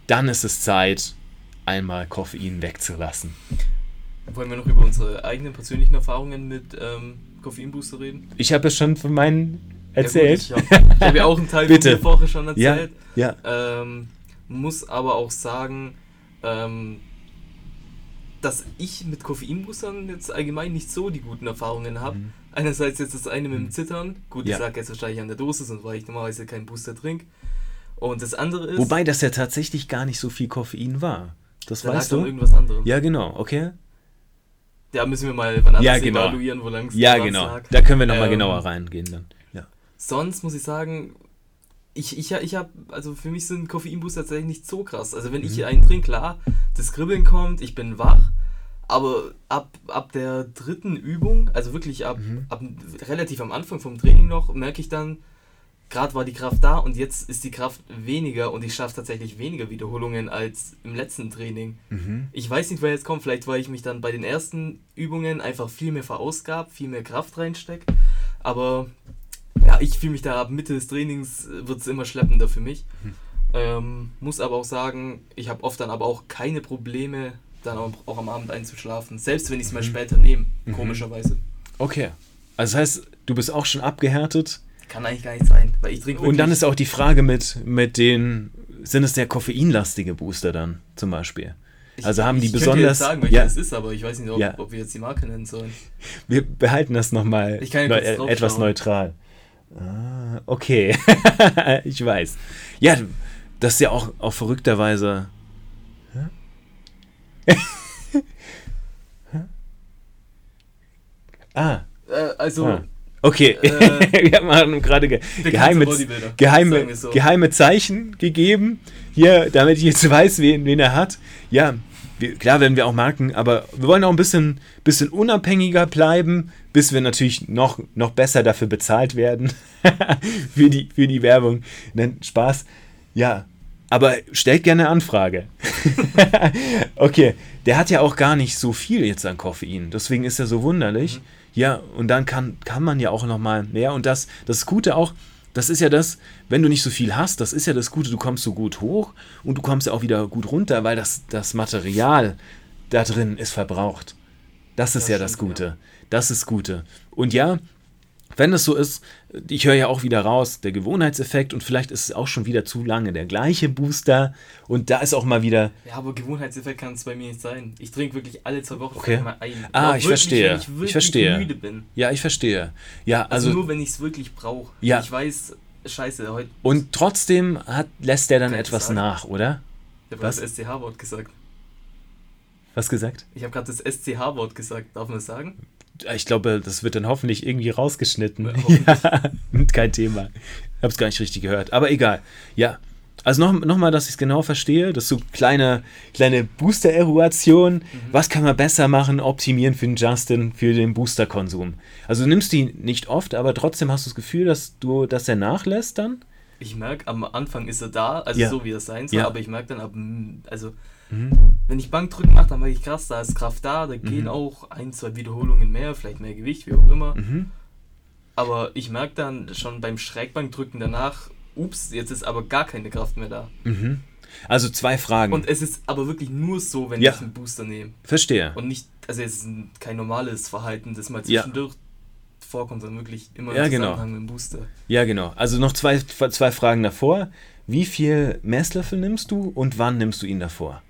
dann ist es Zeit, einmal Koffein wegzulassen. Wollen wir noch über unsere eigenen persönlichen Erfahrungen mit ähm, Koffeinbooster reden? Ich habe es schon von meinen erzählt. Ja, gut, ich habe hab ja auch einen Teil Bitte. von mir vorher schon Ja, erzählt. ja. Ähm, muss aber auch sagen, ähm, dass ich mit Koffeinboostern jetzt allgemein nicht so die guten Erfahrungen habe. Mhm. Einerseits jetzt das eine mit dem Zittern. Gut, Ja. ich sage jetzt wahrscheinlich an der Dosis und weil ich normalerweise keinen Booster trinke. Und das andere ist, Wobei das ja tatsächlich gar nicht so viel Koffein war. Das da lag weißt dann du? irgendwas anderem. Ja, genau, okay. Ja, müssen wir mal wann anders Ja, genau. evaluieren, wo lang es Ja, genau. lag. Da können wir nochmal Ähm, genauer reingehen dann. Ja. Sonst muss ich sagen, ich, ich, ich habe, also für mich sind Koffeinbooster tatsächlich nicht so krass. Also wenn ich Mhm. hier einen trinke, klar, das Kribbeln kommt, ich bin wach, aber ab, ab der dritten Übung, also wirklich ab, Mhm. ab relativ am Anfang vom Training noch, merke ich dann, gerade war die Kraft da und jetzt ist die Kraft weniger und ich schaffe tatsächlich weniger Wiederholungen als im letzten Training. Mhm. Ich weiß nicht, wer jetzt kommt, vielleicht weil ich mich dann bei den ersten Übungen einfach viel mehr verausgab, viel mehr Kraft reinstecke. Aber ja, ich fühle mich da ab Mitte des Trainings wird es immer schleppender für mich. Ähm, muss aber auch sagen, ich habe oft dann aber auch keine Probleme, dann auch, auch am Abend einzuschlafen. Selbst wenn ich es mal später nehme, komischerweise. Okay. Also das heißt, du bist auch schon abgehärtet. Kann eigentlich gar nicht sein, weil ich trinke Und dann ist auch die Frage mit, mit den, sind es der koffeinlastige Booster dann zum Beispiel? ich- Also haben die ich besonders. Jetzt sagen, welcher ja, es ist, aber ich weiß nicht, ob, Ja. ob wir jetzt die Marke nennen sollen. wir behalten das nochmal Ich neu, drauf etwas neutral. Ah, okay. ich weiß. Ja, das ist ja auch, auch verrückterweise. Hä? Hä? ah, Äh, also, ah. Okay, Äh, wir haben gerade ge geheime, geheime, so. geheime Zeichen gegeben, hier, damit ich jetzt weiß, wen, wen er hat. Ja, wir, klar werden wir auch Marken, aber wir wollen auch ein bisschen, bisschen unabhängiger bleiben, bis wir natürlich noch, noch besser dafür bezahlt werden, für, die, für die Werbung. Nein, Spaß. Ja, aber stellt gerne Anfrage. okay, der hat ja auch gar nicht so viel jetzt an Koffein, deswegen ist er so wunderlich. Mhm. Ja, und dann kann, kann man ja auch noch mal mehr. Und das, das Gute auch, das ist ja das, wenn du nicht so viel hast, das ist ja das Gute, du kommst so gut hoch und du kommst ja auch wieder gut runter, weil das, das Material da drin ist verbraucht. Das ist Das ja das Gute. Das ist Gute. Und ja, wenn es so ist, ich höre ja auch wieder raus, der Gewohnheitseffekt und vielleicht ist es auch schon wieder zu lange der gleiche Booster und da ist auch mal wieder, Ja, aber Gewohnheitseffekt kann es bei mir nicht sein. Ich trinke wirklich alle zwei Wochen Okay. mal ein. Ah, ich wirklich, verstehe. Wenn ich, Ich wirklich verstehe. müde bin. ja, ich verstehe. Ja, Also, also, nur wenn ich es wirklich brauche. Ja. Ich weiß, scheiße, heute. und trotzdem hat, lässt der dann ich etwas sagen? nach, oder? Ich habe das SCH-Wort gesagt. Was gesagt? Ich habe gerade das SCH-Wort gesagt. Darf man das sagen? Ich glaube, das wird dann hoffentlich irgendwie rausgeschnitten. Ja, kein Thema. Ich habe es gar nicht richtig gehört. Aber egal. Ja. Also nochmal, noch mal, dass ich es genau verstehe. Das ist so kleine, kleine Booster-Eruation. Mhm. Was kann man besser machen, optimieren für den Justin, für den Booster-Konsum? Also du nimmst die nicht oft, aber trotzdem hast du das Gefühl, dass du, dass er nachlässt dann? Ich merke, am Anfang ist er da, also Ja. so wie er sein soll, Ja. aber ich merke dann ab, also Mhm. wenn ich Bankdrücken mache, dann merke ich krass, da ist Kraft da, da gehen Mhm. auch ein, zwei Wiederholungen mehr, vielleicht mehr Gewicht, wie auch immer. Mhm. Aber ich merke dann schon beim Schrägbankdrücken danach, ups, jetzt ist aber gar keine Kraft mehr da. Mhm. Also zwei Fragen. Und es ist aber wirklich nur so, wenn Ja. ich einen Booster nehme. Verstehe. Und nicht, also es ist ein- kein normales Verhalten, das mal Ja. zwischendurch vorkommt, sondern wirklich immer Ja, im genau. Zusammenhang mit dem Booster. Ja, genau. Also noch zwei, zwei Fragen davor. Wie viel Messlöffel nimmst du und wann nimmst du ihn davor?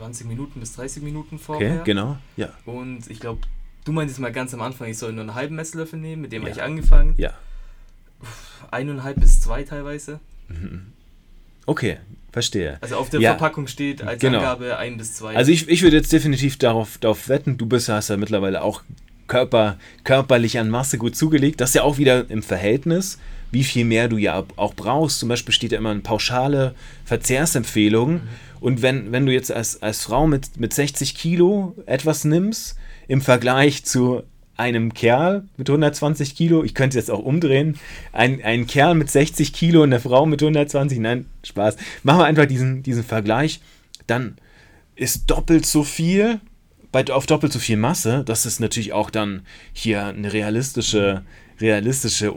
20 Minuten bis 30 Minuten Okay, vorher. genau. Ja. Und ich glaube, du meintest mal ganz am Anfang, ich soll nur einen halben Messlöffel nehmen, mit dem Ja. habe ich angefangen. Ja. Eineinhalb bis zwei teilweise. Okay, verstehe. Also auf der Ja. Verpackung steht als Genau. Angabe ein bis zwei. Also ich, ich würde jetzt definitiv darauf, darauf wetten, du bist, hast ja mittlerweile auch Körper, körperlich an Masse gut zugelegt. Das ist ja auch wieder im Verhältnis, wie viel mehr du ja auch brauchst. Zum Beispiel steht ja immer eine pauschale Verzehrsempfehlung. Mhm. Und wenn, wenn du jetzt als, als Frau mit, mit 60 Kilo etwas nimmst, im Vergleich zu einem Kerl mit 120 Kilo, ich könnte jetzt auch umdrehen, ein, ein Kerl mit 60 Kilo und eine Frau mit 120, nein, Spaß. Machen wir einfach diesen, diesen Vergleich, dann ist doppelt so viel, bei, auf doppelt so viel Masse, das ist natürlich auch dann hier eine realistische, realistische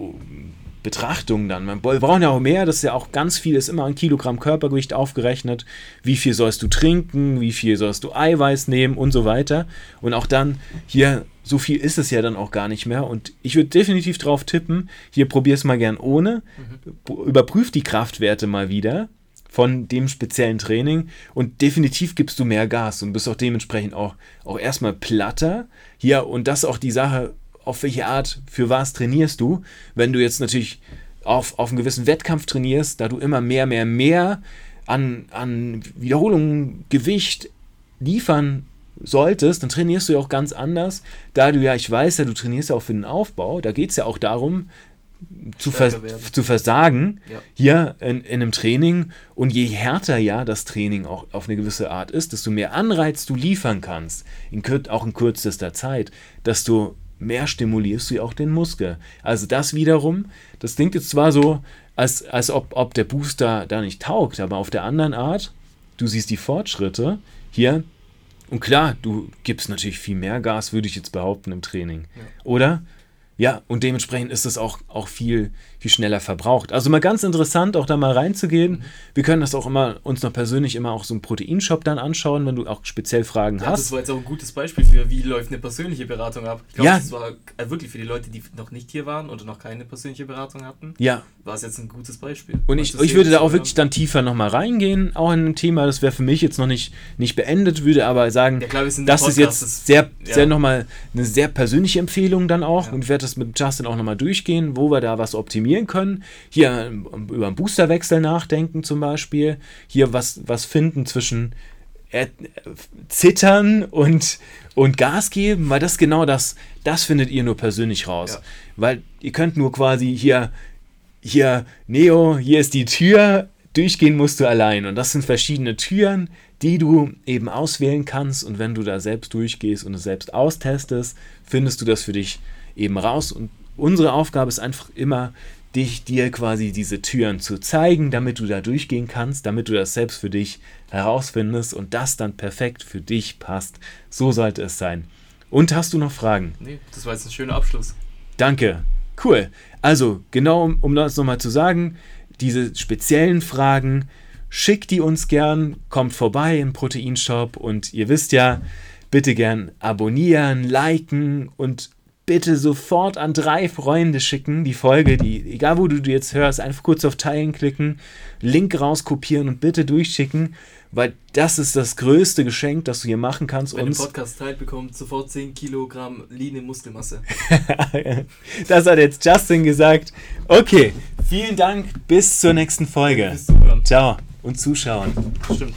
Betrachtung dann. Man braucht ja auch mehr, das ist ja auch ganz viel, ist immer ein Kilogramm Körpergewicht aufgerechnet. Wie viel sollst du trinken, wie viel sollst du Eiweiß nehmen und so weiter. Und auch dann hier, so viel ist es ja dann auch gar nicht mehr. Und ich würde definitiv drauf tippen, hier probier es mal gern ohne. Mhm. Überprüf die Kraftwerte mal wieder von dem speziellen Training und definitiv gibst du mehr Gas und bist auch dementsprechend auch, auch erstmal platter. Hier, und das ist auch die Sache, auf welche Art, für was trainierst du. Wenn du jetzt natürlich auf, auf einen gewissen Wettkampf trainierst, da du immer mehr, mehr, mehr an, an Wiederholungen, Gewicht liefern solltest, dann trainierst du ja auch ganz anders. Da du ja, ich weiß ja, du trainierst ja auch für den Aufbau, da geht es ja auch darum, zu, vers zu versagen ja. hier in, in einem Training. Und je härter ja das Training auch auf eine gewisse Art ist, desto mehr Anreiz du liefern kannst, in, auch in kürzester Zeit, desto mehr stimulierst du ja auch den Muskel. Also das wiederum, das klingt jetzt zwar so, als, als ob, ob der Booster da nicht taugt, aber auf der anderen Art, du siehst die Fortschritte hier. Und klar, du gibst natürlich viel mehr Gas, würde ich jetzt behaupten, im Training. Ja. Oder? Ja, und dementsprechend ist es auch, auch viel, viel schneller verbraucht. Also mal ganz interessant, auch da mal reinzugehen. Mhm. Wir können das auch immer uns noch persönlich immer auch so einen Proteinshop dann anschauen, wenn du auch speziell Fragen ja, hast. Das war jetzt auch ein gutes Beispiel für, wie läuft eine persönliche Beratung ab. Ich glaube, ja. das war äh, wirklich für die Leute, die noch nicht hier waren oder noch keine persönliche Beratung hatten. Ja. War es jetzt ein gutes Beispiel. Und ich, ich würde da auch wirklich dann tiefer nochmal reingehen, auch in ein Thema, das wäre für mich jetzt noch nicht, nicht beendet, würde aber sagen, ja, klar, das Podcast, ist jetzt sehr, ja. sehr nochmal eine sehr persönliche Empfehlung dann auch. Und ich werde das mit Justin auch nochmal durchgehen, wo wir da was optimieren optimieren können. Hier über einen Boosterwechsel nachdenken zum Beispiel. Hier was, was finden zwischen äh, Zittern und, und Gas geben, weil das genau das, das findet ihr nur persönlich raus. Ja. Weil ihr könnt nur quasi hier, hier, Neo, hier ist die Tür, durchgehen musst du allein. Und das sind verschiedene Türen, die du eben auswählen kannst. Und wenn du da selbst durchgehst und es selbst austestest, findest du das für dich eben raus. Und unsere Aufgabe ist einfach immer, dich dir quasi diese Türen zu zeigen, damit du da durchgehen kannst, damit du das selbst für dich herausfindest und das dann perfekt für dich passt. So sollte es sein. Und hast du noch Fragen? Nee, das war jetzt ein schöner Abschluss. Danke. Cool. Also, genau um, um das nochmal zu sagen, diese speziellen Fragen, schickt die uns gern, kommt vorbei im Proteinshop und ihr wisst ja, bitte gern abonnieren, liken und bitte sofort an drei Freunde schicken, die Folge, die, egal wo du die jetzt hörst, einfach kurz auf Teilen klicken, Link rauskopieren und bitte durchschicken, weil das ist das größte Geschenk, das du hier machen kannst. Wenn uns. der Podcast teilt, bekommt sofort 10 Kilogramm Line Muskelmasse. das hat jetzt Justin gesagt. Okay, vielen Dank, bis zur nächsten Folge. Ciao und Zuschauen. Stimmt.